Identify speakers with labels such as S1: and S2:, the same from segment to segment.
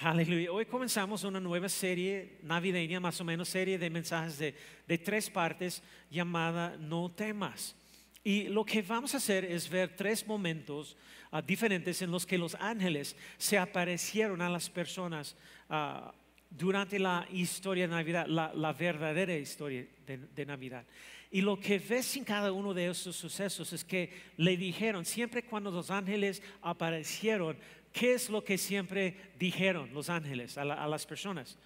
S1: Aleluya. Hoy comenzamos una nueva serie navideña, más o menos serie de mensajes de, de tres partes llamada No temas. Y lo que vamos a hacer es ver tres momentos ah, diferentes en los que los ángeles se aparecieron a las personas ah, durante la historia de Navidad, la, la verdadera historia de, de Navidad. Y lo que ves en cada uno de esos sucesos es que le dijeron, siempre cuando los ángeles aparecieron, ¿qué es lo que siempre dijeron los ángeles a, la- a las personas?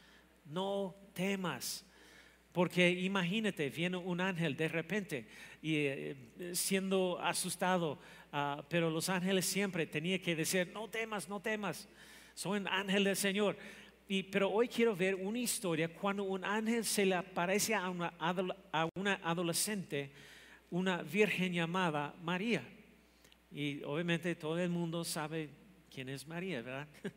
S1: No temas. Porque imagínate, viene un ángel de repente y eh, siendo asustado, ah, pero los ángeles siempre tenían que decir, no temas, no temas, soy un ángel del Señor. Y, pero hoy quiero ver una historia cuando un ángel se le aparece a una adolescente, una virgen llamada María. Y obviamente todo el mundo sabe quién es María, ¿verdad?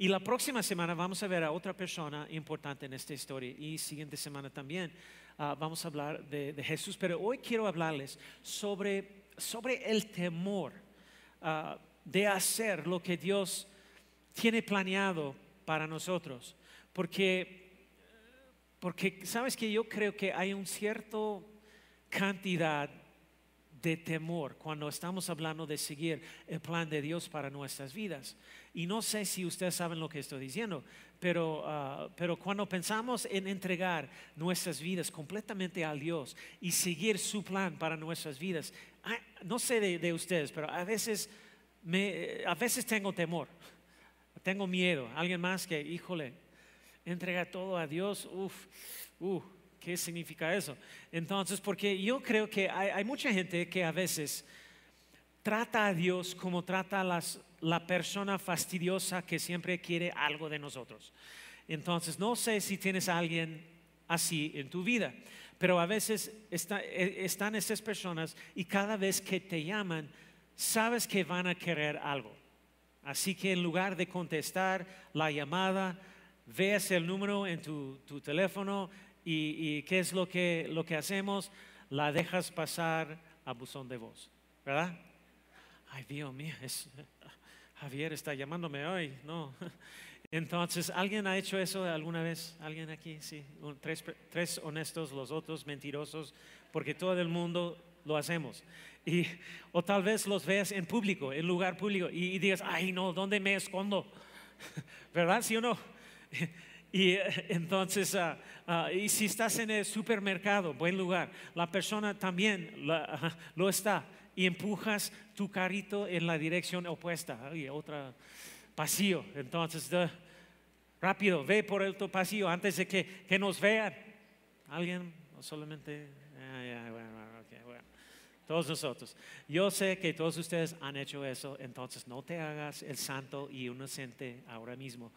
S1: Y la próxima semana vamos a ver a otra persona importante en esta historia. Y siguiente semana también ah, vamos a hablar de, Jesús. Pero hoy quiero hablarles sobre, sobre el temor ah, de hacer lo que Dios tiene planeado para nosotros. Porque, porque sabes que yo creo que hay un cierto cantidad de temor cuando estamos hablando de seguir el plan de Dios para nuestras vidas. Y no sé si ustedes saben lo que estoy diciendo, pero, ah, pero cuando pensamos en entregar nuestras vidas completamente a Dios y seguir su plan para nuestras vidas, ah, no sé de, de ustedes, pero a veces, me, a veces tengo temor, tengo miedo. Alguien más que, híjole, entrega todo a Dios, uff, uh, ¿qué significa eso? Entonces, porque yo creo que hay, hay mucha gente que a veces trata a Dios como trata a las, la persona fastidiosa que siempre quiere algo de nosotros. Entonces, no sé si tienes a alguien así en tu vida, pero a veces está- eh, están esas personas y cada vez que te llaman, sabes que van a querer algo. Así que en lugar de contestar la llamada, veas el número en tu, tu teléfono y, qué es lo que, lo que hacemos, la dejas pasar a buzón de voz, ¿verdad? Ay, Dios mío, es- Javier está llamándome hoy, no. Entonces, ¿alguien ha hecho eso alguna vez? ¿Alguien aquí? Sí, tres, tres honestos, los otros mentirosos, porque todo el mundo lo hacemos. Y, o tal vez los veas en público, en lugar público, y, y digas, ay, no, ¿dónde me escondo? ¿Verdad? ¿Sí o no? Y eh, entonces, ah, ah, y si estás en el supermercado, buen lugar, la persona también la- ajá, lo está y empujas tu carrito en la dirección opuesta, ay, otra pasillo. Entonces, rápido, ve por el otro pasillo antes de que, que nos vean. ¿Alguien? ¿O solamente? Ah, ya, bueno, bueno, ok, bueno. Todos nosotros. Yo sé que todos ustedes han hecho eso, entonces no te hagas el santo y inocente ahora mismo,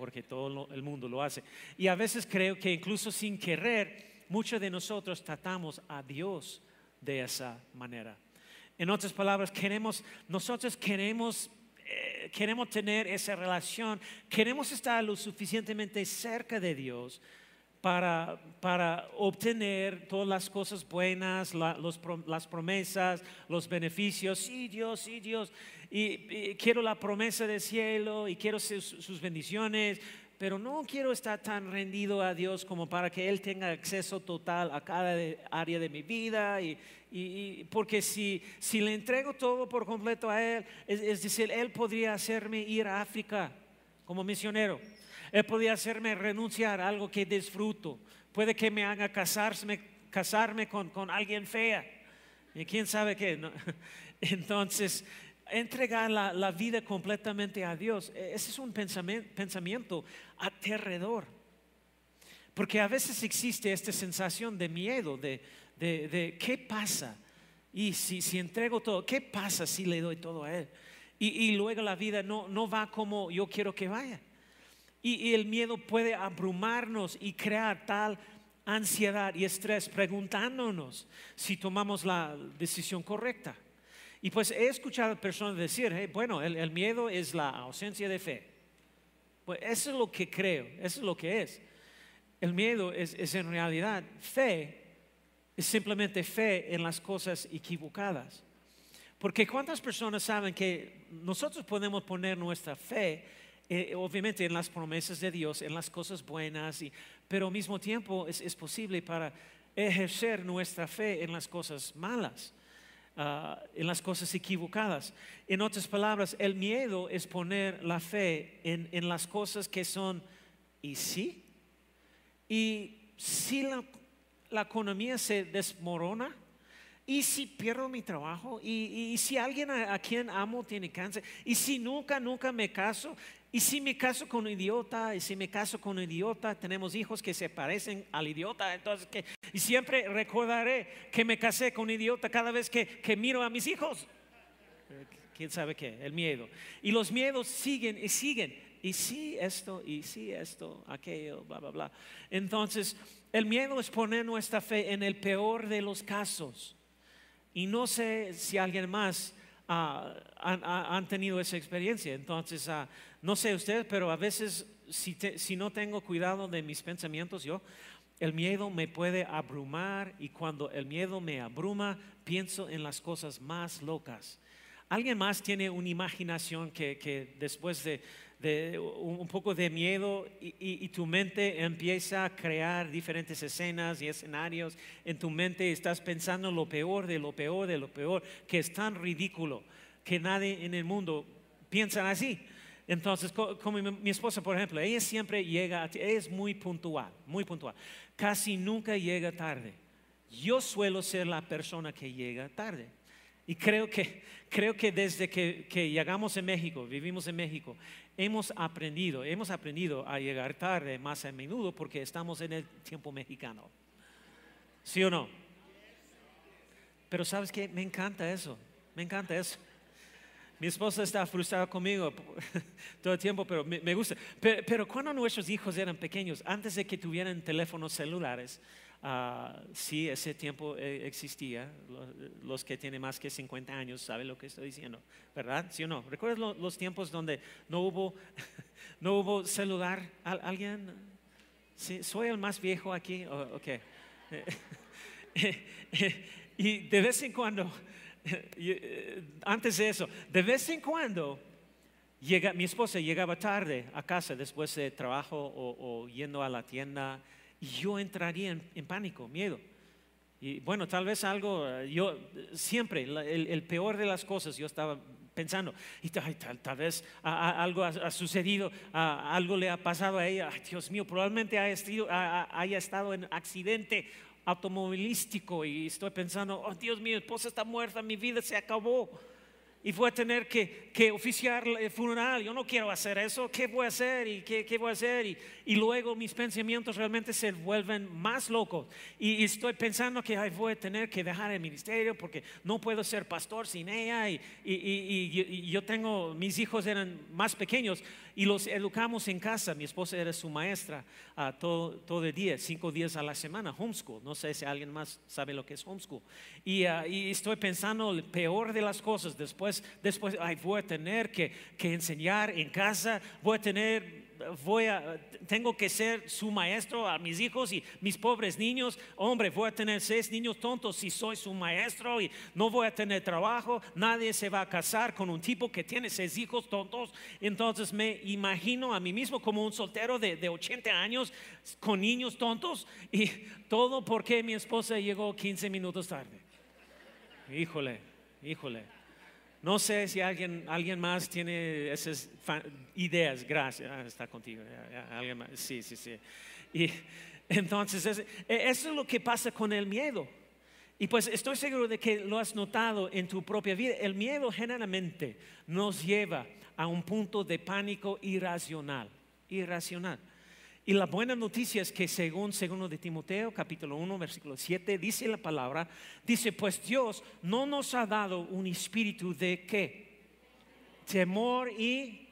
S1: porque todo el mundo lo hace. Y a veces creo que incluso sin querer, muchos de nosotros tratamos a Dios de esa manera. En otras palabras, queremos, nosotros queremos, eh, queremos tener esa relación, queremos estar lo suficientemente cerca de Dios para, para obtener todas las cosas buenas, las promesas, los beneficios. Sí, Dios, sí, Dios. Y, quiero la promesa del cielo y quiero sus, bendiciones, pero no quiero estar tan rendido a Dios como para que Él tenga acceso total a cada área de mi vida. Y, y- y- porque si, si le entrego todo por completo a Él, es, es decir, Él podría hacerme ir a África como misionero. Él podría hacerme renunciar a algo que disfruto. Puede que me haga casarme, casarme con, con alguien fea. Y quién sabe qué. Entonces, entregar la, la vida completamente a Dios, e- ese es un pensamen- pensamiento aterrador. Porque a veces existe esta sensación de miedo, de, de, de qué pasa. Y si, si entrego todo, ¿qué pasa si le doy todo a Él? Y, y luego la vida no, no va como yo quiero que vaya. Y, y el miedo puede abrumarnos y crear tal ansiedad y estrés preguntándonos si tomamos la decisión correcta. Y pues he escuchado personas decir, "Hey, bueno, el, el miedo es la ausencia de fe. Pues eso es lo que creo, eso es lo que es. El miedo es, es en realidad fe, es simplemente fe en las cosas equivocadas. Porque cuántas personas saben que nosotros podemos poner nuestra fe, eh, obviamente en las promesas de Dios, en las cosas buenas, y, pero al mismo tiempo es, es posible para ejercer nuestra fe en las cosas malas, ah, en las cosas equivocadas. En otras palabras, el miedo es poner la fe en, en las cosas que son, ¿y sí? Y si la, la economía se desmorona, y si pierdo mi trabajo, y, y si alguien a, a quien amo tiene cáncer, y si nunca, nunca me caso, y si me caso con un idiota, y si me caso con un idiota, tenemos hijos que se parecen al idiota, entonces que, y siempre recordaré que me casé con un idiota cada vez que, que miro a mis hijos. Eh, ¿Quién sabe qué? El miedo. Y los miedos siguen y siguen. Y si esto, y si esto, aquello, bla, bla, bla. Entonces, el miedo es poner nuestra fe en el peor de los casos. Y no sé si alguien más ah, han, ha- han tenido esa experiencia. Entonces, ah, no sé ustedes, pero a veces si, no tengo cuidado de mis pensamientos, yo, el miedo me puede abrumar y cuando el miedo me abruma, pienso en las cosas más locas. ¿Alguien más tiene una imaginación que después de, de un poco de miedo y, y- tu mente empieza a crear diferentes escenas y escenarios en tu mente, estás pensando lo peor de lo peor de lo peor, que es tan ridículo que nadie en el mundo piensa así? Entonces, co- como mi, esposa, por ejemplo, ella siempre llega, es muy puntual, muy puntual, casi nunca llega tarde. Yo suelo ser la persona que llega tarde. Y creo que, creo que desde que, que llegamos en México, vivimos en México, hemos aprendido, hemos aprendido a llegar tarde más a menudo porque estamos en el tiempo mexicano. ¿Sí o no? Pero sabes que me encanta eso, me encanta eso. Mi esposa está frustrada conmigo todo el tiempo, pero me, gusta. Pero, pero cuando nuestros hijos eran pequeños, antes de que tuvieran teléfonos celulares, ah, sí, ese tiempo eh, existía. Lo- Los, que tienen más que 50 años saben lo que estoy diciendo, ¿verdad? ¿Sí o no? ¿Recuerdas lo- los tiempos donde no hubo, no hubo celular? ¿Al- ¿Alguien? Sí, soy el más viejo aquí. Oh, ok. y de vez en cuando, eh, antes de eso, de vez en cuando, llega, mi esposa llegaba tarde a casa después de trabajo o, yendo a la tienda yo entraría en, en pánico, miedo. Y bueno, tal vez algo, eh, yo siempre, el, el peor de las cosas, yo estaba pensando, y tal, tal, tal vez a- a- algo ha, ha sucedido, a- algo le ha pasado a ella, Ay, Dios mío, probablemente haya, ha- haya estado en accidente automovilístico y estoy pensando, oh Dios mío, esposa está muerta, mi vida se acabó. Y voy a tener que, que oficiar el funeral. Yo no quiero hacer eso. ¿Qué voy a hacer? ¿Y qué, qué voy a hacer? Y, y luego mis pensamientos realmente se vuelven más locos. Y, y estoy pensando que ay, voy a tener que dejar el ministerio porque no puedo ser pastor sin ella. Y, y- yo tengo, mis hijos eran más pequeños y los educamos en casa. Mi esposa era su maestra ah, todo, todo el día, cinco días a la semana, homeschool. No sé si alguien más sabe lo que es homeschool. Y, ah, y estoy pensando el peor de las cosas. Después, después ay, voy a tener que, que enseñar en casa, voy a tener voy a, tengo que ser su maestro a mis hijos y mis pobres niños. Hombre, voy a tener seis niños tontos si soy su maestro y no voy a tener trabajo. Nadie se va a casar con un tipo que tiene seis hijos tontos. Entonces me imagino a mí mismo como un soltero de, de 80 años con niños tontos y todo porque mi esposa llegó 15 minutos tarde. Híjole, híjole. No sé si alguien, alguien más tiene esas ideas. Gracias. Ah, está contigo. alguien más. Sí, sí, sí. Y entonces, es- e- eso es lo que pasa con el miedo. Y pues estoy seguro de que lo has notado en tu propia vida. El miedo generalmente nos lleva a un punto de pánico irracional. Irracional. Y la buena noticia es que según segundo de Timoteo, capítulo 1, versículo 7, dice la palabra, dice, pues Dios no nos ha dado un espíritu de qué? Temor y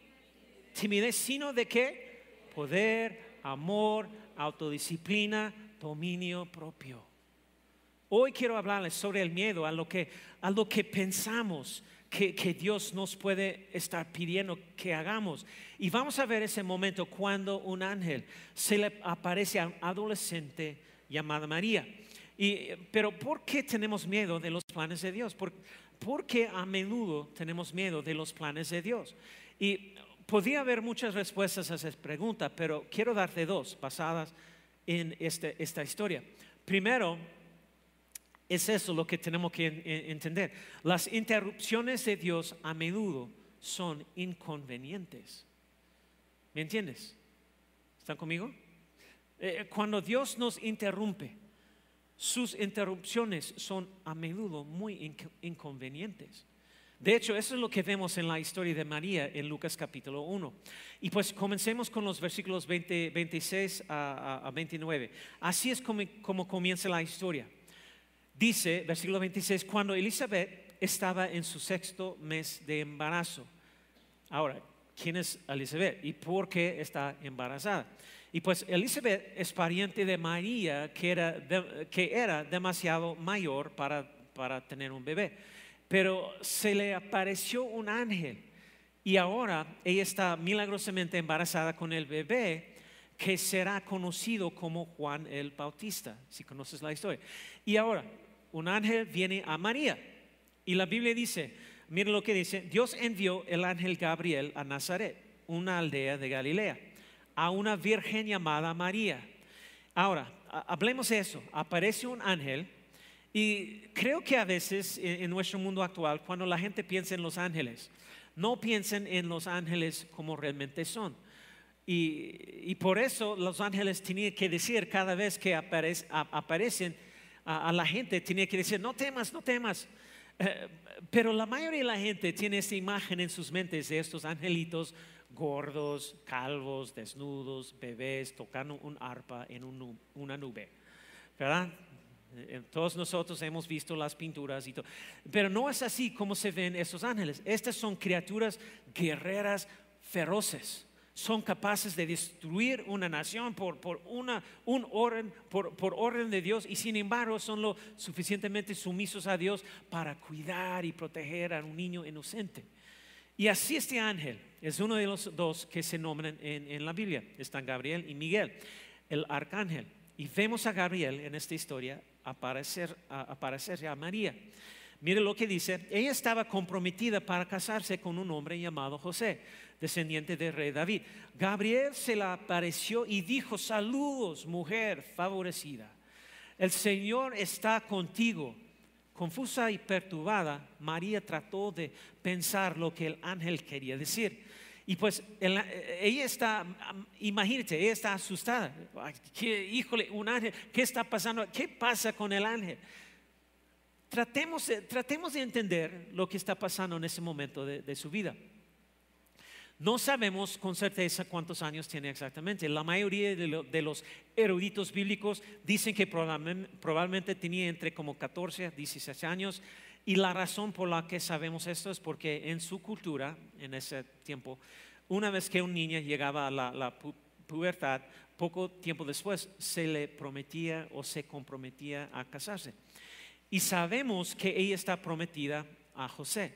S1: timidez, sino de qué? poder, amor, autodisciplina, dominio propio. Hoy quiero hablarles sobre el miedo, a lo que, a lo que pensamos que, Dios nos puede estar pidiendo que hagamos. Y vamos a ver ese momento cuando un ángel se le aparece a un adolescente llamado María. Y, pero ¿por qué tenemos miedo de los planes de Dios? ¿Por, porque a menudo tenemos miedo de los planes de Dios? Y podría haber muchas respuestas a esa pregunta, pero quiero darte dos basadas en este, esta historia. Primero, es eso lo que tenemos que entender. Las interrupciones de Dios a menudo son inconvenientes. ¿Me entiendes? ¿Están conmigo? Eh, cuando Dios nos interrumpe, sus interrupciones son a menudo muy inconvenientes. De hecho, eso es lo que vemos en la historia de María en Lucas capítulo 1. Y pues comencemos con los versículos 26 a, 29. Así es como comienza la historia. Dice, versículo 26, cuando Elizabeth estaba en su sexto mes de embarazo. Ahora, ¿quién es Elizabeth y por qué está embarazada? Y pues Elizabeth es pariente de María, que era, que era demasiado mayor para, para tener un bebé. Pero se le apareció un ángel y ahora ella está milagrosamente embarazada con el bebé que será conocido como Juan el Bautista, si conoces la historia. Y ahora, un ángel viene a María. Y la Biblia dice, miren lo que dice, Dios envió el ángel Gabriel a Nazaret, una aldea de Galilea, a una virgen llamada María. Ahora, hablemos de eso. Aparece un ángel y creo que a veces en, nuestro mundo actual, cuando la gente piensa en los ángeles, no piensen en los ángeles como realmente son. Y, por eso los ángeles tienen que decir cada vez que aparecen a, la gente tenía que decir, no temas, no temas. Eh, pero la mayoría de la gente tiene esa imagen en sus mentes de estos angelitos gordos, calvos, desnudos, bebés, tocando un arpa en una nube. ¿Verdad? Eh, todos nosotros hemos visto las pinturas y todo. Pero no es así como se ven estos ángeles. Estas son criaturas guerreras feroces son capaces de destruir una nación por, por una, un orden, por, por, orden de Dios y sin embargo son lo suficientemente sumisos a Dios para cuidar y proteger a un niño inocente. Y así este ángel es uno de los dos que se nombran en, en la Biblia. Están Gabriel y Miguel, el arcángel. Y vemos a Gabriel en esta historia aparecer, a, aparecer a María. Mire lo que dice, ella estaba comprometida para casarse con un hombre llamado José descendiente del rey David. Gabriel se le apareció y dijo, saludos, mujer favorecida. El Señor está contigo. Confusa y perturbada, María trató de pensar lo que el ángel quería decir. Y pues ella está, imagínate, ella está asustada. híjole, un ángel, ¿qué está pasando? ¿Qué pasa con el ángel? Tratemos, tratemos de entender lo que está pasando en ese momento de su vida. No sabemos con certeza cuántos años tiene exactamente. La mayoría de, los eruditos bíblicos dicen que probablemente, tenía entre como 14 a 16 años. Y la razón por la que sabemos esto es porque en su cultura, en ese tiempo, una vez que un niño llegaba a la, pubertad, poco tiempo después se le prometía o se comprometía a casarse. Y sabemos que ella está prometida a José.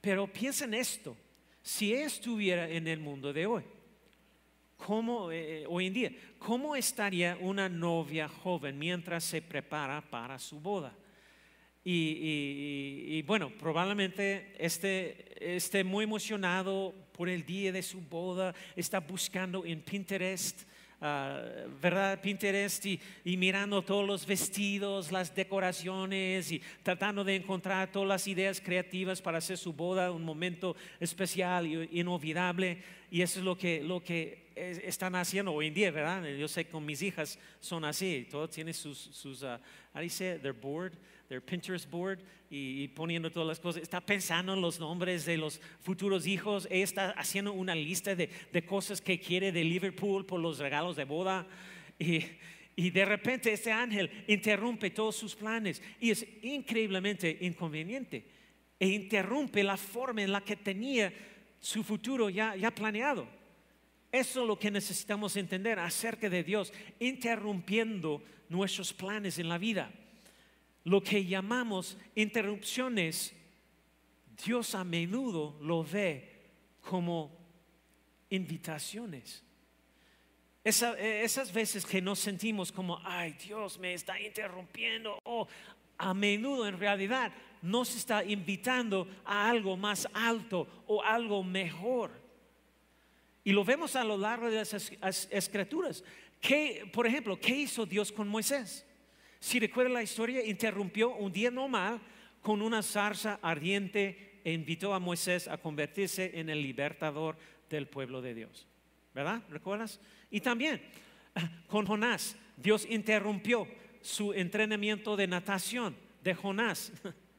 S1: Pero piensen esto, si estuviera en el mundo de hoy, ¿cómo, eh, hoy en día, ¿cómo estaría una novia joven mientras se prepara para su boda? Y, bueno, probablemente esté, esté muy emocionado por el día de su boda, está buscando en Pinterest Ah, ¿verdad? Pinterest y, mirando todos los vestidos, las decoraciones y tratando de encontrar todas las ideas creativas para hacer su boda un momento especial y inolvidable. Y eso es lo que, lo que están haciendo hoy en día, ¿verdad? Yo sé que con mis hijas son así, todo tiene sus, sus uh, how Their board, their Pinterest board y, poniendo todas las cosas. Está pensando en los nombres de los futuros hijos. Está haciendo una lista de, de cosas que quiere de Liverpool por los regalos de boda. Y, y de repente este ángel interrumpe todos sus planes y es increíblemente inconveniente. E interrumpe la forma en la que tenía su futuro ya, ya planeado Eso es lo que necesitamos entender acerca de Dios, interrumpiendo nuestros planes en la vida. Lo que llamamos interrupciones, Dios a menudo lo ve como invitaciones. esas veces que nos sentimos como, ay Dios me está interrumpiendo, o a menudo en realidad nos está invitando a algo más alto o algo mejor. Y lo vemos a lo largo de las escrituras. por ejemplo, ¿qué hizo Dios con Moisés? Si recuerda la historia, interrumpió un día normal con una zarza ardiente e invitó a Moisés a convertirse en el libertador del pueblo de Dios. ¿Verdad? ¿Recuerdas? Y también con Jonás, Dios interrumpió su entrenamiento de natación de Jonás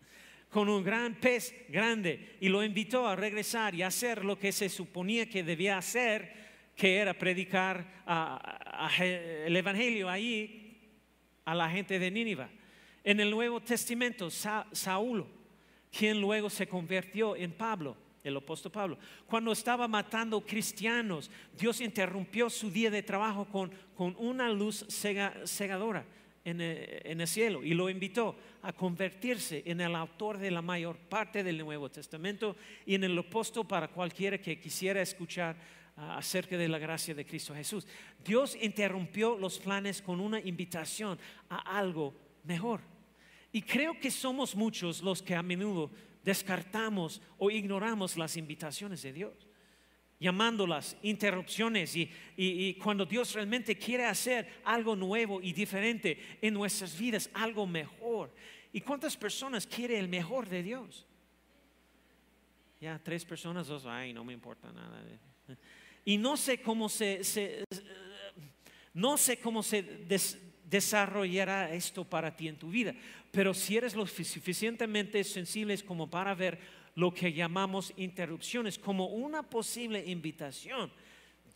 S1: con un gran pez grande y lo invitó a regresar y hacer lo que se suponía que debía hacer, que era predicar el Evangelio ahí a la gente de Nínive. En el Nuevo Testamento, Saúl, quien luego se convirtió en Pablo, el apóstol Pablo. Cuando estaba matando cristianos, Dios interrumpió su día de trabajo con, con una luz cegadora en el, cielo y lo invitó a convertirse en el autor de la mayor parte del Nuevo Testamento y en el apóstol para cualquiera que quisiera escuchar acerca de la gracia de Cristo Jesús. Dios interrumpió los planes con una invitación a algo mejor. Y creo que somos muchos los que a menudo descartamos o ignoramos las invitaciones de Dios, llamándolas interrupciones y, cuando Dios realmente quiere hacer algo nuevo y diferente en nuestras vidas, algo mejor. ¿Y cuántas personas quiere el mejor de Dios? Ya, tres personas, dos, ay, no me importa nada. Y no sé cómo se, no sé cómo se desarrollará esto para ti en tu vida. Pero si eres lo suficientemente sensible como para ver lo que llamamos interrupciones como una posible invitación,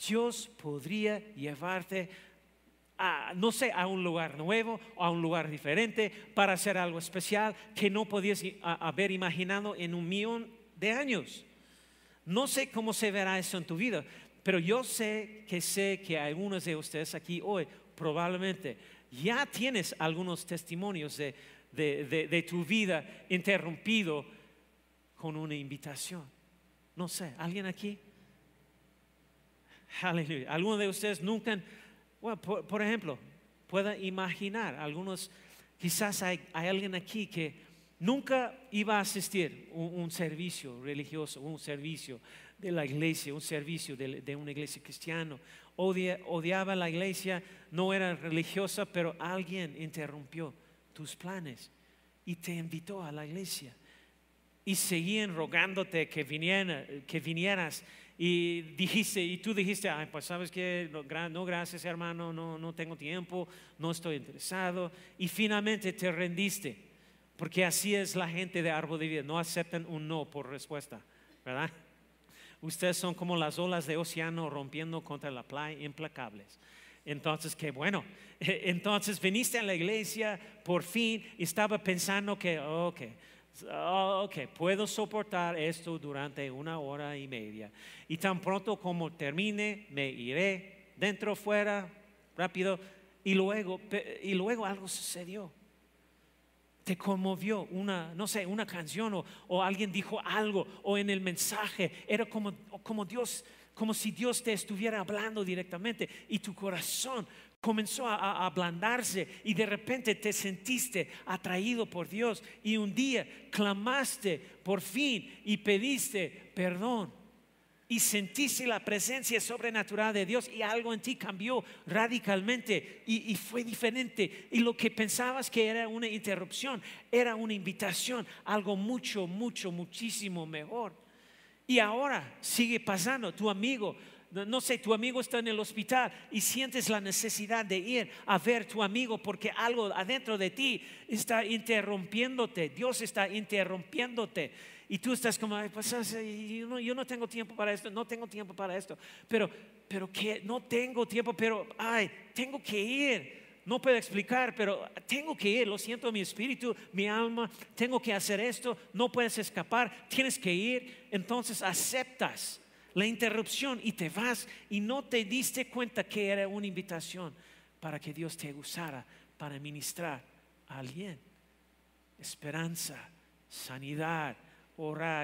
S1: Dios podría llevarte a, no sé, a un lugar nuevo a un lugar diferente para hacer algo especial que no podías haber imaginado en un millón de años. No sé cómo se verá eso en tu vida, pero yo sé que sé que algunos de ustedes aquí hoy probablemente ya tienes algunos testimonios de, tu vida interrumpido con una invitación. No sé, ¿alguien aquí? Aleluya. ¿Alguno de ustedes nunca, bueno, por, ejemplo, pueda imaginar, algunos, quizás hay, alguien aquí que nunca iba a asistir a un, servicio religioso, un servicio de la iglesia, un servicio de, de una iglesia cristiana odiaba la iglesia, no era religiosa, pero alguien interrumpió tus planes y te invitó a la iglesia. Y seguían rogándote que, que vinieras y dijiste, y tú dijiste, pues sabes que no, gracias hermano, no, no tengo tiempo, no estoy interesado. Y finalmente te rendiste, porque así es la gente de árbol de vida, no aceptan un no por respuesta, ¿verdad? Ustedes son como las olas de océano rompiendo contra la playa, implacables. Entonces, qué bueno. Entonces viniste a la iglesia, por fin, estaba pensando que, ok, ok, puedo soportar esto durante una hora y media. Y tan pronto como termine, me iré dentro, fuera, rápido. Y luego, y luego algo sucedió te conmovió una, no sé, una canción o, o, alguien dijo algo o en el mensaje, era como, como Dios, como si Dios te estuviera hablando directamente y tu corazón comenzó a, ablandarse y de repente te sentiste atraído por Dios y un día clamaste por fin y pediste perdón y sentiste la presencia sobrenatural de Dios y algo en ti cambió radicalmente y, fue diferente. Y lo que pensabas que era una interrupción era una invitación, algo mucho, mucho, muchísimo mejor. Y ahora sigue pasando, tu amigo no sé, tu amigo está en el hospital y sientes la necesidad de ir a ver tu amigo porque algo adentro de ti está interrumpiéndote, Dios está interrumpiéndote. Y tú estás como, pues, yo, no, tengo tiempo para esto, no tengo tiempo para esto. Pero, pero que no tengo tiempo, pero, ay, tengo que ir. No puedo explicar, pero tengo que ir. Lo siento, mi espíritu, mi alma, tengo que hacer esto. No puedes escapar, tienes que ir. Entonces aceptas la interrupción y te vas y no te diste cuenta que era una invitación para que Dios te usara para ministrar a alguien. Esperanza, sanidad,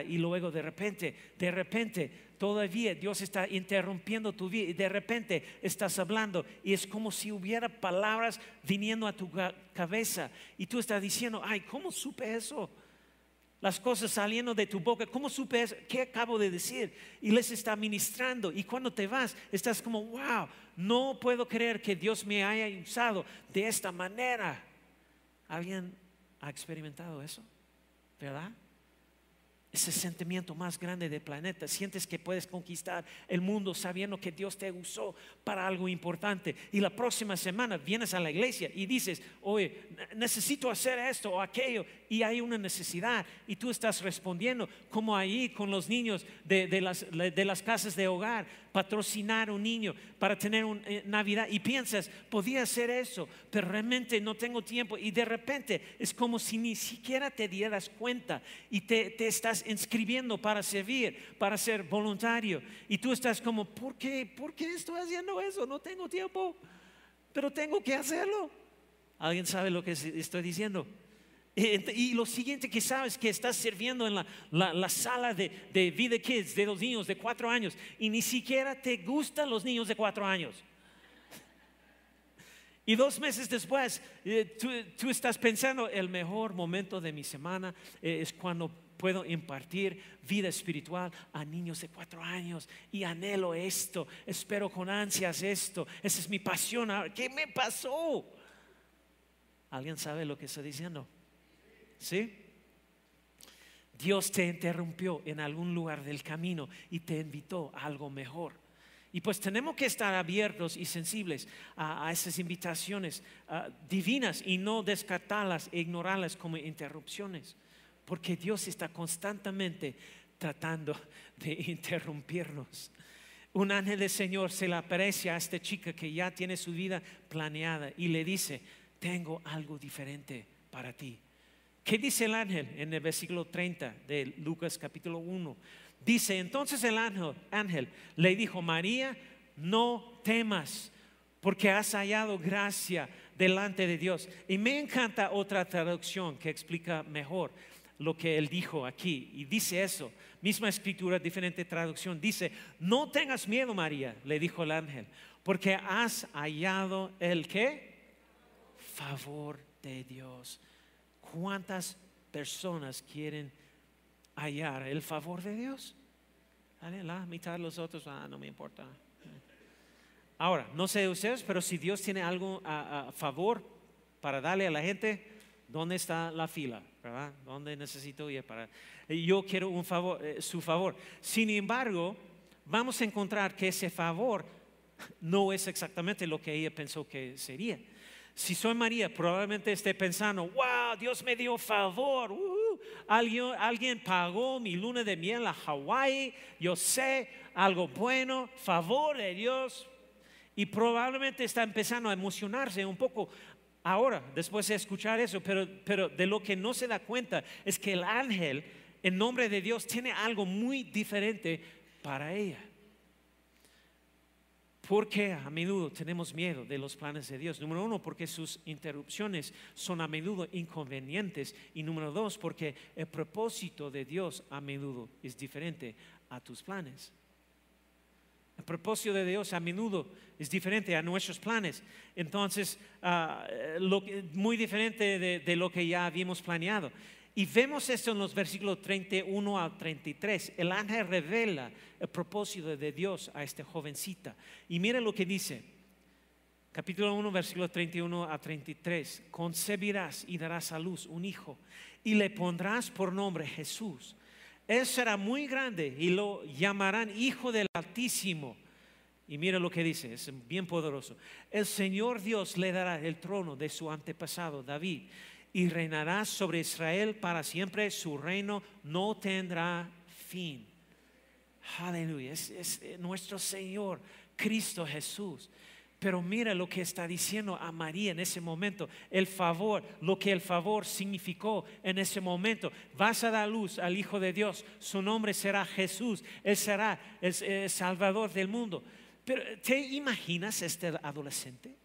S1: y luego de repente, de repente, todavía Dios está interrumpiendo tu vida y de repente estás hablando y es como si hubiera palabras viniendo a tu cabeza y tú estás diciendo, ay, ¿cómo supe eso? Las cosas saliendo de tu boca, ¿cómo supe eso? ¿Qué acabo de decir? Y les está ministrando y cuando te vas estás como, wow, no puedo creer que Dios me haya usado de esta manera. ¿Alguien ha experimentado eso? ¿Verdad? Ese sentimiento más grande del planeta. Sientes que puedes conquistar el mundo sabiendo que Dios te usó para algo importante. Y la próxima semana vienes a la iglesia y dices, oye, necesito hacer esto o aquello. Y hay una necesidad. Y tú estás respondiendo, como ahí con los niños de, las, de las casas de hogar patrocinar un niño para tener una eh, Navidad y piensas, podía hacer eso, pero realmente no tengo tiempo y de repente es como si ni siquiera te dieras cuenta y te, estás inscribiendo para servir, para ser voluntario y tú estás como, ¿por qué? ¿Por qué estoy haciendo eso? No tengo tiempo, pero tengo que hacerlo. ¿Alguien sabe lo que estoy diciendo? Y lo siguiente que sabes que estás sirviendo en la, sala de, vida kids de los niños de cuatro años y ni siquiera te gustan los niños de cuatro años. Y dos meses después, eh, tú, estás pensando, el mejor momento de mi semana eh, es cuando puedo impartir vida espiritual a niños de cuatro años y anhelo esto, espero con ansias esto, esa es mi pasión. ¿Qué me pasó? ¿Alguien sabe lo que estoy diciendo? ¿Sí? Dios te interrumpió en algún lugar del camino y te invitó a algo mejor. Y pues tenemos que estar abiertos y sensibles a, esas invitaciones divinas y no descartarlas e ignorarlas como interrupciones. Porque Dios está constantemente tratando de interrumpirnos. Un ángel del Señor se le aparece a esta chica que ya tiene su vida planeada y le dice, tengo algo diferente para ti. ¿Qué dice el ángel en el versículo 30 de Lucas capítulo 1? Dice, entonces el ángel, ángel le dijo, María, no temas, porque has hallado gracia delante de Dios. Y me encanta otra traducción que explica mejor lo que él dijo aquí. Y dice eso, misma escritura, diferente traducción. Dice, no tengas miedo, María, le dijo el ángel, porque has hallado el qué? Favor de Dios. ¿Cuántas personas quieren hallar el favor de Dios? La mitad de los otros, ah, no me importa. Ahora, no sé ustedes, pero si Dios tiene algo a, favor para darle a la gente, ¿dónde está la fila? ¿Verdad? ¿Dónde necesito ir para? Yo quiero un favor, eh, su favor. Sin embargo, vamos a encontrar que ese favor no es exactamente lo que ella pensó que sería. Si soy María, probablemente esté pensando, wow, Dios me dio favor. Uh, alguien, alguien pagó mi luna de miel a Hawái. Yo sé algo bueno, favor de Dios. Y probablemente está empezando a emocionarse un poco ahora, después de escuchar eso. Pero, pero de lo que no se da cuenta es que el ángel, en nombre de Dios, tiene algo muy diferente para ella. Porque a menudo tenemos miedo de los planes de Dios. Número uno, porque sus interrupciones son a menudo inconvenientes. Y número dos, porque el propósito de Dios a menudo es diferente a tus planes. El propósito de Dios a menudo es diferente a nuestros planes. Entonces, ah, muy diferente de lo que ya habíamos planeado. Y vemos esto en los versículos 31 al 33. El ángel revela el propósito de Dios a esta jovencita. Y mire lo que dice. Capítulo 1, versículo 31 a 33. Concebirás y darás a luz un hijo y le pondrás por nombre Jesús. Él será muy grande y lo llamarán Hijo del Altísimo. Y mira lo que dice, es bien poderoso. El Señor Dios le dará el trono de su antepasado David y reinará sobre Israel para siempre. Su reino no tendrá fin. Aleluya. Es, nuestro Señor, Cristo Jesús. Pero mira lo que está diciendo a María en ese momento, el favor, lo que el favor significó en ese momento. Vas a dar luz al Hijo de Dios, su nombre será Jesús, Él será el, Salvador del mundo. Pero ¿te imaginas este adolescente?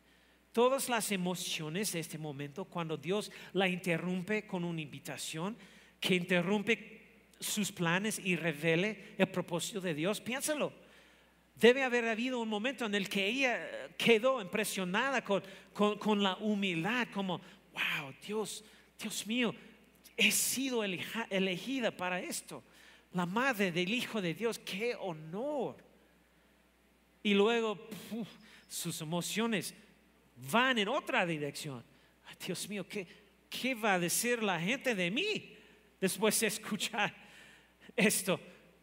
S1: Todas las emociones de este momento cuando Dios la interrumpe con una invitación que interrumpe sus planes y revele el propósito de Dios, piénsalo. Debe haber habido un momento en el que ella quedó impresionada con, con, la humildad, como, wow, Dios, Dios mío, he sido elegida para esto. La madre del Hijo de Dios, qué honor. Y luego sus emociones van en otra dirección. Dios mío, ¿qué, ¿qué va a decir la gente de mí después de escuchar esto?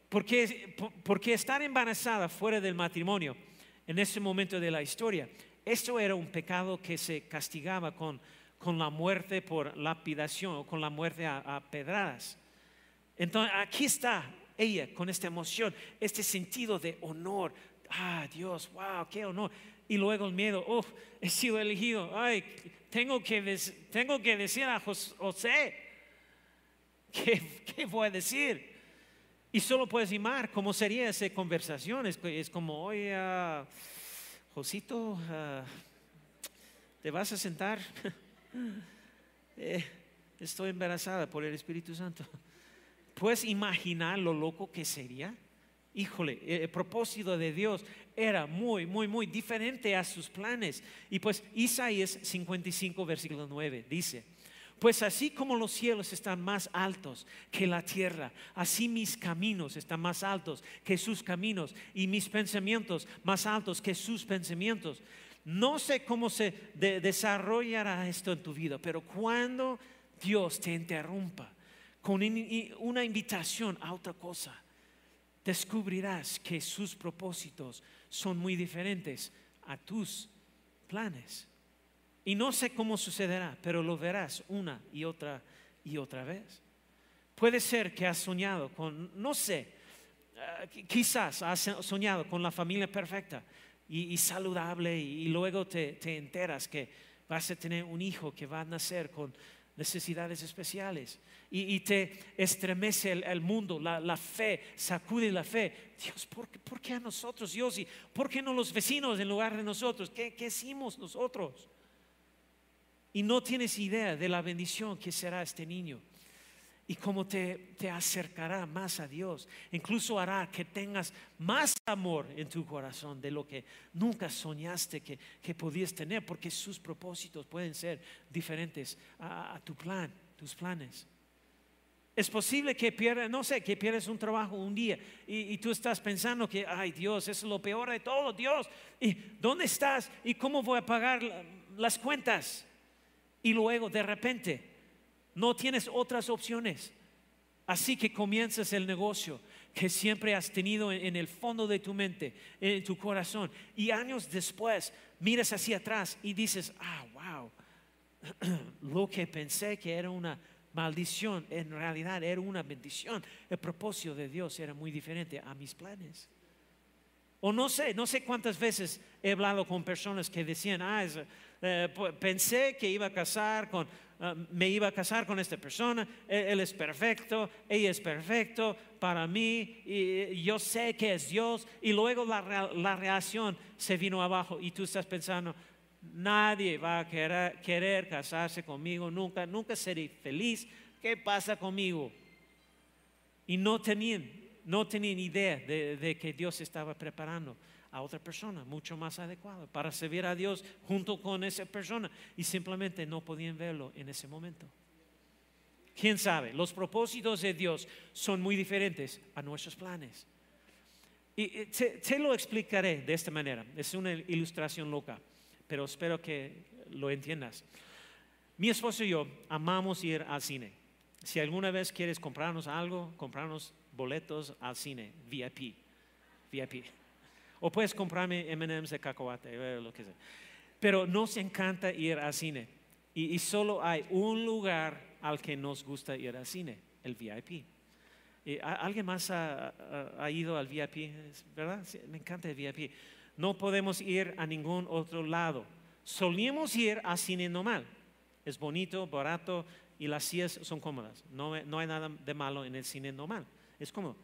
S1: Porque, porque estar embarazada fuera del matrimonio en ese momento de la historia, esto era un pecado que se castigaba con, con la muerte por lapidación o con la muerte a, a pedradas. Entonces aquí está ella con esta emoción, este sentido de honor. Ah, Dios, wow, qué honor. Y luego el miedo, oh, he sido elegido. Ay, tengo que, tengo que decir a José, ¿qué, ¿qué voy a decir? Y solo puedes imaginar cómo sería esa conversación. Es, como, oye, uh, Josito, ah, ¿te vas a sentar? Eh, estoy embarazada por el Espíritu Santo. ¿Puedes imaginar lo loco que sería? Híjole, el propósito de Dios era muy, muy, muy diferente a sus planes. Y pues Isaías 55, versículo 9 dice, pues así como los cielos están más altos que la tierra, así mis caminos están más altos que sus caminos y mis pensamientos más altos que sus pensamientos. No sé cómo se desarrollará esto en tu vida, pero cuando Dios te interrumpa con una invitación a otra cosa, descubrirás que sus propósitos son muy diferentes a tus planes. Y no sé cómo sucederá, pero lo verás una y otra y otra vez. Puede ser que has soñado con, no sé, eh, quizás has soñado con la familia perfecta y, saludable y, luego te, enteras que vas a tener un hijo que va a nacer con necesidades especiales y, te estremece el, mundo, la, fe, sacude la fe. Dios, ¿por, qué a nosotros, Dios? ¿Y por qué no los vecinos en lugar de nosotros? ¿Qué, qué hicimos nosotros? y no tienes idea de la bendición que será este niño y cómo te, te, acercará más a Dios. Incluso hará que tengas más amor en tu corazón de lo que nunca soñaste que, que podías tener, porque sus propósitos pueden ser diferentes a, tu plan, tus planes. Es posible que pierdas, no sé, que pierdas un trabajo un día y, y, tú estás pensando que, ay Dios, es lo peor de todo, Dios. ¿Y dónde estás? ¿Y cómo voy a pagar las cuentas? y luego de repente no tienes otras opciones. Así que comienzas el negocio que siempre has tenido en, el fondo de tu mente, en tu corazón. Y años después miras hacia atrás y dices, ah, wow, lo que pensé que era una maldición, en realidad era una bendición. El propósito de Dios era muy diferente a mis planes. O no sé, no sé cuántas veces he hablado con personas que decían, ah, eh, pensé que iba a casar con, ah, me iba a casar con esta persona, e-, él, es perfecto, ella es perfecto para mí, y yo sé que es Dios, y luego la, la reacción se vino abajo y tú estás pensando, nadie va a querer, casarse conmigo, nunca, nunca seré feliz, ¿qué pasa conmigo? Y no tenían no tenían idea de, que Dios estaba preparando a otra persona mucho más adecuada para servir a Dios junto con esa persona y simplemente no podían verlo en ese momento. ¿Quién sabe? Los propósitos de Dios son muy diferentes a nuestros planes. Y te, lo explicaré de esta manera. Es una ilustración loca, pero espero que lo entiendas. Mi esposo y yo amamos ir al cine. Si alguna vez quieres comprarnos algo, comprarnos boletos al cine, VIP, VIP. O puedes comprarme M&M's de cacahuate, eh, lo que sea. Pero nos encanta ir al cine. Y, solo hay un lugar al que nos gusta ir al cine, el VIP. ¿Alguien más ha, ido al VIP? ¿Verdad? me encanta el VIP. No podemos ir a ningún otro lado. Solíamos ir a cine normal. Es bonito, barato y las sillas son cómodas. No, no hay nada de malo en el cine normal. Es cómodo.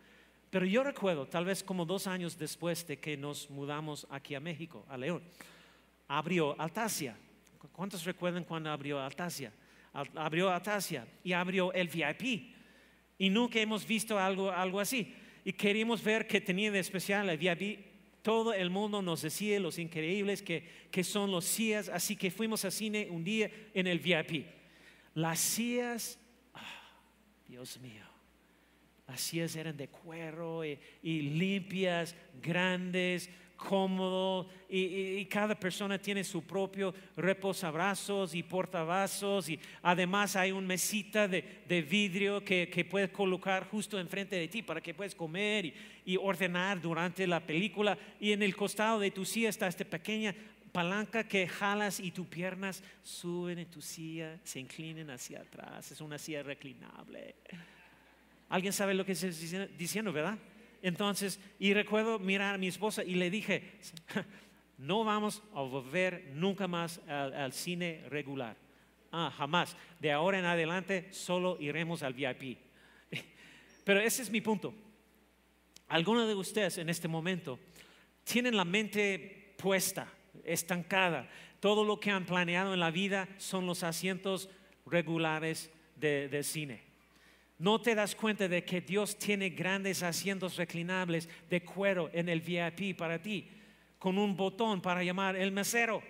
S1: Pero yo recuerdo, tal vez como dos años después de que nos mudamos aquí a México, a León, abrió Altasia. ¿Cuántos recuerdan cuando abrió Altasia? Abrió Altasia y abrió el VIP. Y nunca hemos visto algo, algo así. Y queríamos ver qué tenía de especial el VIP. Todo el mundo nos decía los increíbles que, que son los sillas. Así que fuimos al cine un día en el VIP. Las sillas, ah, Dios mío sillas eran de cuero y, limpias, grandes, cómodo y, cada persona tiene su propio reposabrazos y portavasos y además hay una mesita de, vidrio que, que, puedes colocar justo enfrente de ti para que puedas comer y, y, ordenar durante la película y en el costado de tu silla está esta pequeña palanca que jalas y tus piernas suben en tu silla, se inclinan hacia atrás, es una silla reclinable. Alguien sabe lo que estoy diciendo, ¿verdad? Entonces, y recuerdo mirar a mi esposa y le dije, no vamos a volver nunca más al, cine regular. Ah, jamás. De ahora en adelante solo iremos al VIP. Pero ese es mi punto. Algunos de ustedes en este momento tienen la mente puesta, estancada. Todo lo que han planeado en la vida son los asientos regulares de, de cine. No te das cuenta de que Dios tiene grandes asientos reclinables de cuero en el VIP para ti, con un botón para llamar el mesero.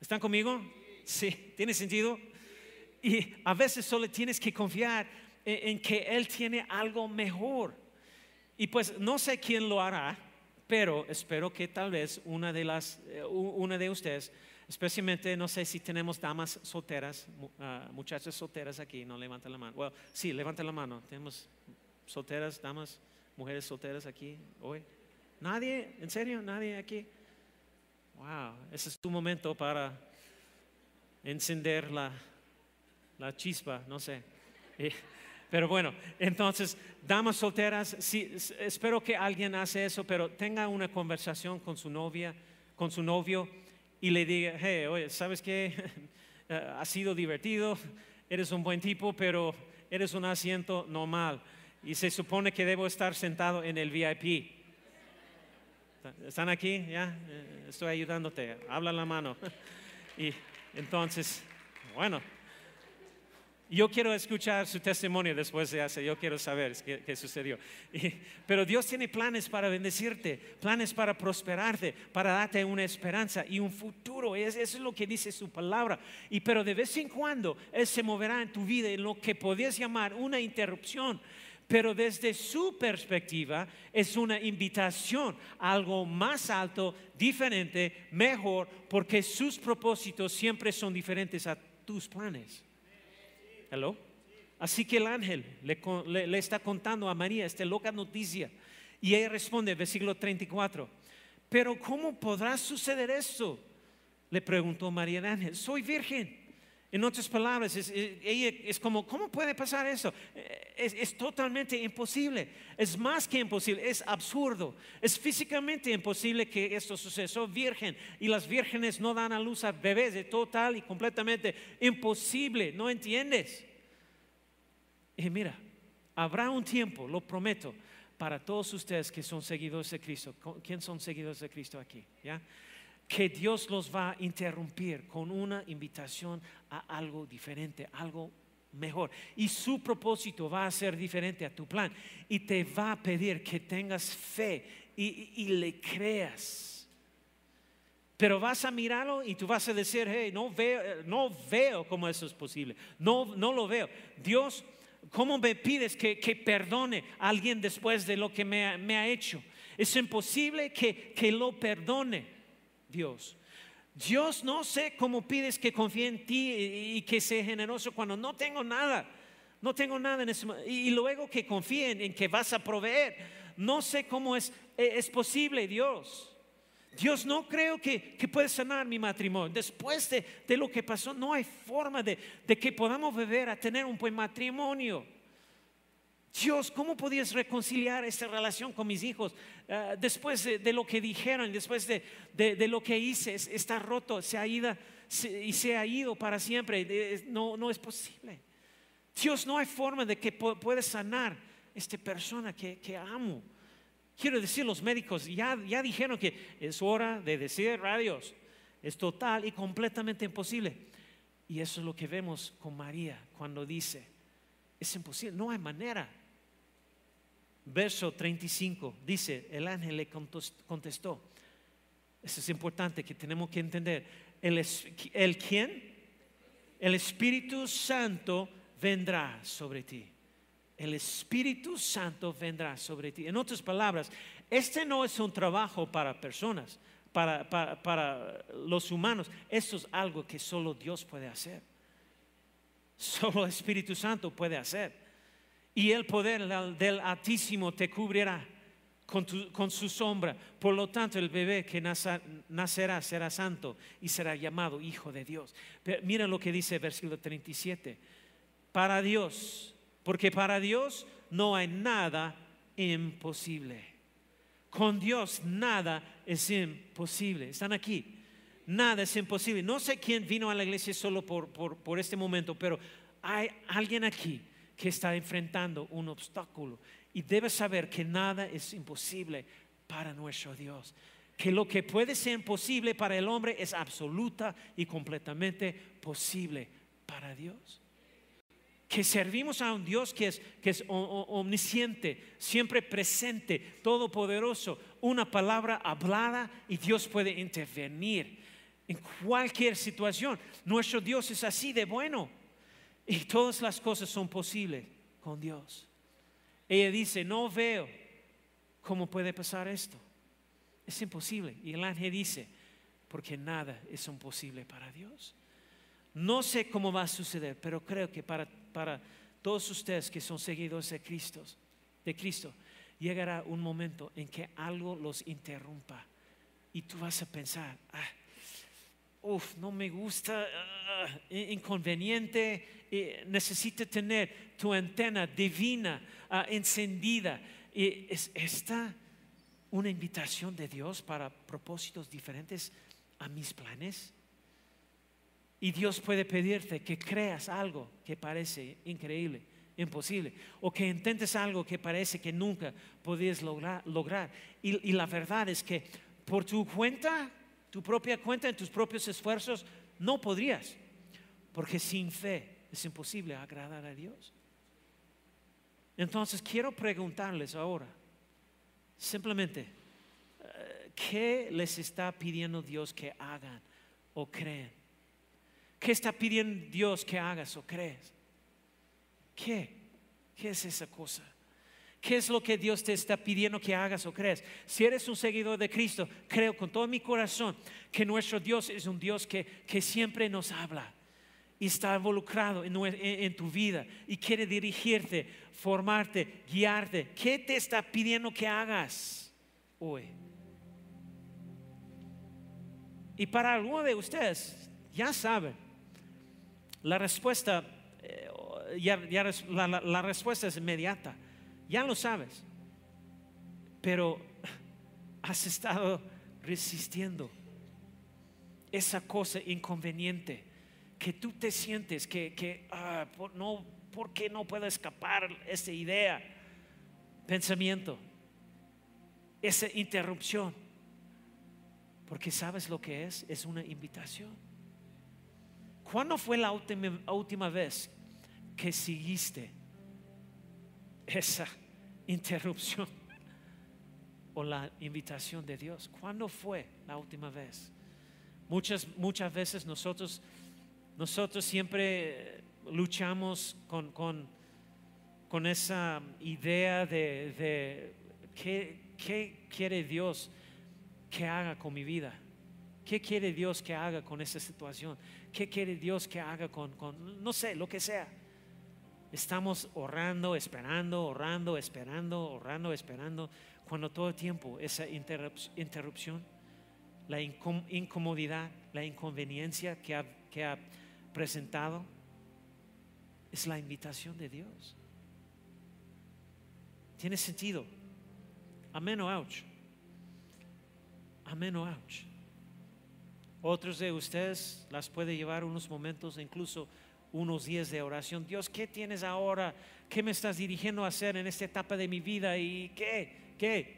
S1: ¿Están conmigo? Sí, ¿tiene sentido? Y a veces solo tienes que confiar en, que Él tiene algo mejor. Y pues no sé quién lo hará, pero espero que tal vez una de las, eh, una de ustedes Especialmente, no sé si tenemos damas solteras, uh, muchachas solteras aquí, no levanten la mano. Bueno, sí, levanten la mano. Tenemos solteras, damas, mujeres solteras aquí hoy. ¿Nadie? ¿En serio? ¿Nadie aquí? Wow, ese es tu momento para encender la, la chispa, no sé. Pero bueno, entonces, damas solteras, sí, espero que alguien hace eso, pero tenga una conversación con su novia, con su novio y le diga, hey, oye, ¿sabes qué? Ha sido divertido, eres un buen tipo, pero eres un asiento normal. Y se supone que debo estar sentado en el VIP. ¿Están aquí? ¿Ya? Eh, estoy ayudándote. Habla la mano. Y entonces, bueno, yo quiero escuchar su testimonio después de hacer, yo quiero saber qué, sucedió. pero Dios tiene planes para bendecirte, planes para prosperarte, para darte una esperanza y un futuro. eso es lo que dice su palabra. Y pero de vez en cuando Él se moverá en tu vida en lo que podías llamar una interrupción. Pero desde su perspectiva es una invitación a algo más alto, diferente, mejor, porque sus propósitos siempre son diferentes a tus planes. Hello. Así que el ángel le, está contando a María esta loca noticia. Y ella responde, versículo 34, pero ¿cómo podrá suceder esto? Le preguntó María el ángel, soy virgen. En otras palabras, es, ella es como, ¿cómo puede pasar eso? Eh, es, totalmente imposible. Es más que imposible, es absurdo. Es físicamente imposible que esto suceda. Soy virgen y las vírgenes no dan a luz a bebés. Es total y completamente imposible. ¿No entiendes? Y mira, habrá un tiempo, lo prometo, para todos ustedes que son seguidores de Cristo. ¿Quién son seguidores de Cristo aquí? ¿Ya? Que Dios los va a interrumpir con una invitación a algo diferente, algo mejor. Y su propósito va a ser diferente a tu plan. Y te va a pedir que tengas fe y, le creas. Pero vas a mirarlo y tú vas a decir, hey, no veo, no veo cómo eso es posible. No, no lo veo. Dios, ¿cómo me pides que, perdone a alguien después de lo que me, ha hecho? Es imposible que, que lo perdone. Dios. Dios no sé cómo pides que confíe en ti y que sea generoso cuando no tengo nada. No tengo nada en ese. Y luego que confíen en que vas a proveer. No sé cómo es, e, es posible, Dios. Dios, no creo que, que puedes sanar mi matrimonio. Después de, de, lo que pasó, no hay forma de, de que podamos beber a tener un buen matrimonio. Dios, ¿cómo podías reconciliar esta relación con mis hijos ah, después de, lo que dijeron, después de, lo que hice? Está roto, se ha ido y se ha ido para siempre. No, no es posible. Dios, no hay forma de que puedas sanar esta persona que, amo. Quiero decir, los médicos ya, ya dijeron que es hora de decir adiós. Es total y completamente imposible. Y eso es lo que vemos con María cuando dice, es imposible, no hay manera. Verso 35 dice, el ángel le contestó, eso es importante que tenemos que entender, el, el quién, el Espíritu Santo vendrá sobre ti. El Espíritu Santo vendrá sobre ti. En otras palabras, este no es un trabajo para personas, para, para, los humanos. Esto es algo que solo Dios puede hacer. Solo el Espíritu Santo puede hacer. Y el poder del Altísimo te cubrirá con, su sombra. Por lo tanto, el bebé que nacerá será santo y será llamado Hijo de Dios. mira lo que dice el versículo 37 para Dios, porque para Dios no hay nada imposible. Con Dios nada es imposible. Están aquí. Nada es imposible. No sé quién vino a la iglesia solo por, por, este momento, pero hay alguien aquí que está enfrentando un obstáculo y debe saber que nada es imposible para nuestro Dios. Que lo que puede ser imposible para el hombre es absoluta y completamente posible para Dios que servimos a un Dios que es, que es omnisciente, siempre presente, todopoderoso, una palabra hablada y Dios puede intervenir en cualquier situación. Nuestro Dios es así de bueno y todas las cosas son posibles con Dios. Ella dice, no veo cómo puede pasar esto. Es imposible. Y el ángel dice, porque nada es imposible para Dios. No sé cómo va a suceder, pero creo que para para todos ustedes que son seguidores de Cristo, de Cristo, llegará un momento en que algo los interrumpa y tú vas a pensar, ah, uff, no me gusta, ah, inconveniente, eh, tener tu antena divina ah, encendida. Y ¿Es esta una invitación de Dios para propósitos diferentes a mis planes? Y Dios puede pedirte que creas algo que parece increíble, imposible, o que intentes algo que parece que nunca podías lograr. Y, la verdad es que por tu cuenta, tu propia cuenta, en tus propios esfuerzos, no podrías, porque sin fe es imposible agradar a Dios. Entonces quiero preguntarles ahora, simplemente, eh, ¿qué les está pidiendo Dios que hagan o creen? ¿Qué está pidiendo Dios que hagas o crees? ¿Qué? ¿Qué es esa cosa? ¿Qué es lo que Dios te está pidiendo que hagas o crees? Si eres un seguidor de Cristo, creo con todo mi corazón que nuestro Dios es un Dios que, siempre nos habla y está involucrado en, tu vida y quiere dirigirte, formarte, guiarte. ¿Qué te está pidiendo que hagas hoy? Y para algunos de ustedes, ya saben, la respuesta, eh, ya, la, respuesta es inmediata. Ya lo sabes. Pero has estado resistiendo esa cosa inconveniente que tú te sientes que, que ah, no, ¿por qué no puedo escapar esa idea, pensamiento, esa interrupción? Porque sabes lo que es, es una invitación. ¿Cuándo fue la última, vez que seguiste esa interrupción o la invitación de Dios? ¿Cuándo fue la última vez? Muchas, muchas veces nosotros, nosotros siempre luchamos con, con, esa idea de, de ¿qué, ¿qué quiere Dios que haga con mi vida? ¿Qué quiere Dios que haga con esa situación? ¿Qué quiere Dios que haga con, no sé, lo que sea? Estamos orando, esperando, orando, esperando, orando, esperando, cuando todo el tiempo esa interrupción, la incomodidad, la inconveniencia que ha, que ha presentado, es la invitación de Dios. Tiene sentido. Amén o ouch. Amén o ouch. Otros de ustedes las puede llevar unos momentos, incluso unos días de oración. Dios, ¿qué tienes ahora? ¿Qué me estás dirigiendo a hacer en esta etapa de mi vida? ¿Y qué? ¿Qué?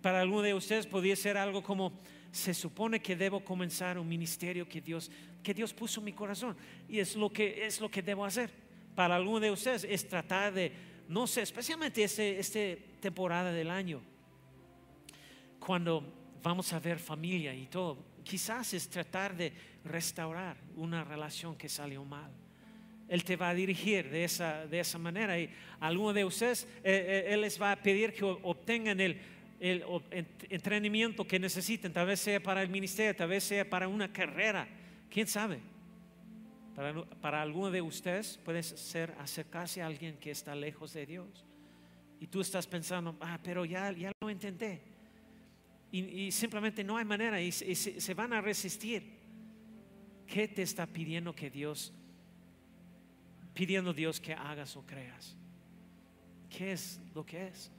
S1: Para alguno de ustedes podría ser algo como, se supone que debo comenzar un ministerio que Dios, que Dios puso en mi corazón. Y es lo que, es lo que debo hacer. Para alguno de ustedes es tratar de, no sé, especialmente esta este temporada del año, cuando vamos a ver familia y todo, quizás es tratar de restaurar una relación que salió mal. Él te va a dirigir de esa, de esa manera y alguno de ustedes, eh, eh, Él les va a pedir que obtengan el, entrenamiento que necesiten, tal vez sea para el ministerio, tal vez sea para una carrera, quién sabe. Para, para alguno de ustedes puede ser acercarse a alguien que está lejos de Dios. Y tú estás pensando, ah, pero ya, ya lo intenté. Y, simplemente no hay manera y, se, van a resistir. ¿Qué te está pidiendo que Dios, pidiendo Dios que hagas o creas? ¿Qué es lo que es?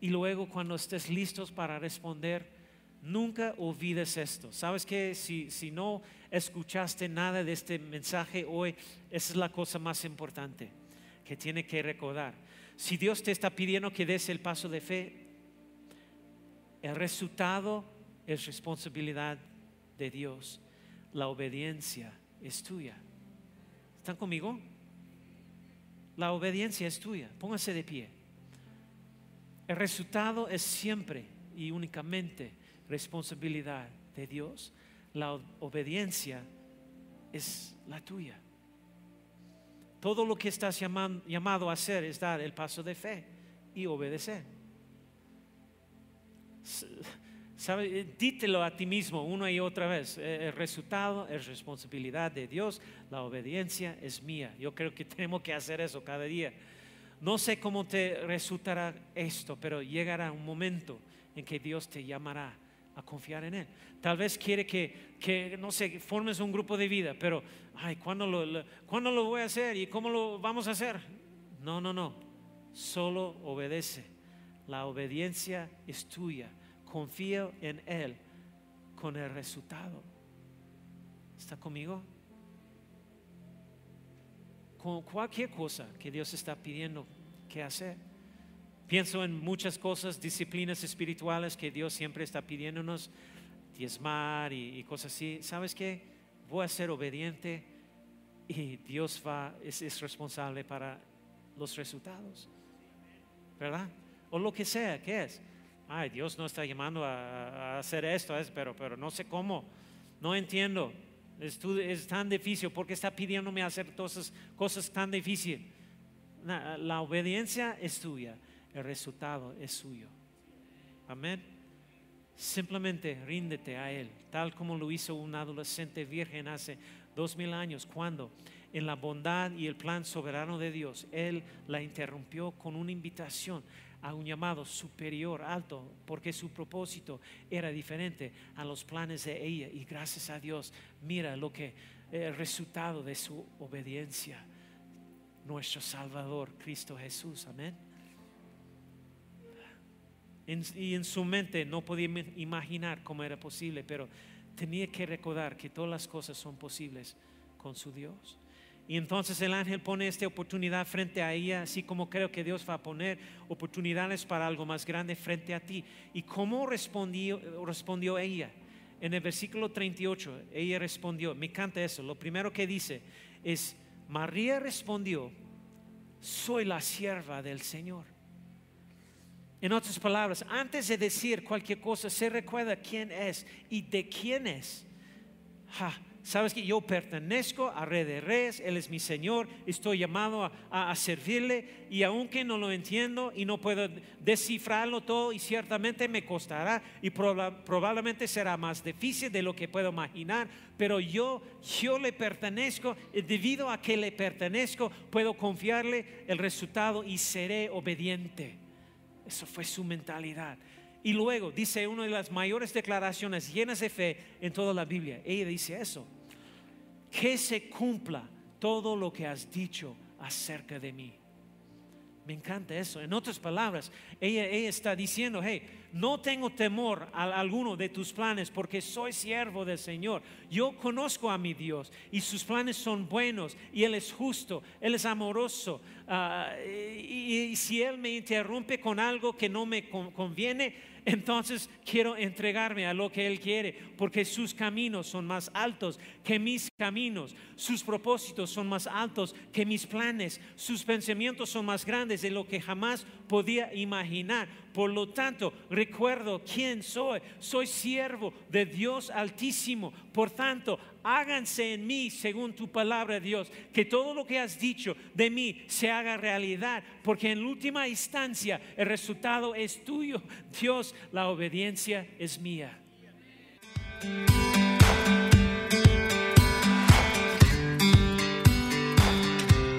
S1: Y luego cuando estés listos para responder, nunca olvides esto. ¿Sabes que si, si no escuchaste nada de este mensaje hoy, esa es la cosa más importante que tiene que recordar. Si Dios te está pidiendo que des el paso de fe, el resultado es responsabilidad de Dios. La obediencia es tuya. ¿Están conmigo? La obediencia es tuya. Póngase de pie. El resultado es siempre y únicamente responsabilidad de Dios. La obediencia es la tuya. Todo lo que estás llamado a hacer es dar el paso de fe y obedecer. ¿Sabe? Eh, dítelo a ti mismo una y otra vez. Eh, el resultado es responsabilidad de Dios, la obediencia es mía. Yo creo que tenemos que hacer eso cada día. No sé cómo te resultará esto, pero llegará un momento en que Dios te llamará a confiar en Él. Tal vez quiere que, no sé, formes un grupo de vida, pero, ay, ¿cuándo lo, ¿cuándo lo voy a hacer y cómo lo vamos a hacer? No, no, no. Solo obedece la obediencia es tuya. Confío en Él con el resultado. ¿Está conmigo? Con cualquier cosa que Dios está pidiendo que hacer. Pienso en muchas cosas, disciplinas espirituales que Dios siempre está pidiéndonos, diezmar y, cosas así. ¿Sabes qué? Voy a ser obediente y Dios va, es, es responsable para los resultados. ¿Verdad? O lo que sea, ¿qué es? Ay, Dios no está llamando a, hacer esto, pero, pero no sé cómo, no entiendo. Es, es tan difícil, porque está pidiéndome hacer esas cosas tan difíciles? La, la obediencia es tuya, el resultado es suyo. Amén. Simplemente ríndete a Él, tal como lo hizo un adolescente virgen hace dos mil años, cuando en la bondad y el plan soberano de Dios, Él la interrumpió con una invitación a un llamado superior, alto, porque su propósito era diferente a los planes de ella. Y gracias a Dios, mira lo que el resultado de su obediencia, nuestro Salvador, Cristo Jesús. Amén. y en su mente no podía imaginar cómo era posible, pero tenía que recordar que todas las cosas son posibles con su Dios. Y entonces el ángel pone esta oportunidad frente a ella, así como creo que Dios va a poner oportunidades para algo más grande frente a ti. ¿Y cómo respondió, ella? En el versículo 38, ella respondió, me encanta eso, lo primero que dice es, María respondió, soy la sierva del Señor. En otras palabras, antes de decir cualquier cosa, se recuerda quién es y de quién es. Ja, sabes que yo pertenezco a Rey de Reyes, Él es mi Señor, estoy llamado a, servirle y aunque no lo entiendo y no puedo descifrarlo todo y ciertamente me costará y probablemente será más difícil de lo que puedo imaginar, pero yo, yo le pertenezco y debido a que le pertenezco puedo confiarle el resultado y seré obediente. Eso fue su mentalidad. Y luego dice una de las mayores declaraciones llenas de fe en toda la Biblia. Ella dice eso que se cumpla todo lo que has dicho acerca de mí. Me encanta eso. En otras palabras, ella, está diciendo, hey, no tengo temor a alguno de tus planes porque soy siervo del Señor. Yo conozco a mi Dios y sus planes son buenos y Él es justo, Él es amoroso. Ah, y, y, si Él me interrumpe con algo que no me conviene, entonces quiero entregarme a lo que Él quiere, porque sus caminos son más altos que mis caminos, sus propósitos son más altos que mis planes, sus pensamientos son más grandes de lo que jamás podía imaginar. Por lo tanto, recuerdo quién soy. Soy siervo de Dios Altísimo. Por tanto, háganse en mí según tu palabra, Dios. Que todo lo que has dicho de mí se haga realidad. Porque en última instancia el resultado es tuyo. Dios, la obediencia es mía.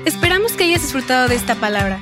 S2: Esperamos que hayas disfrutado de esta palabra.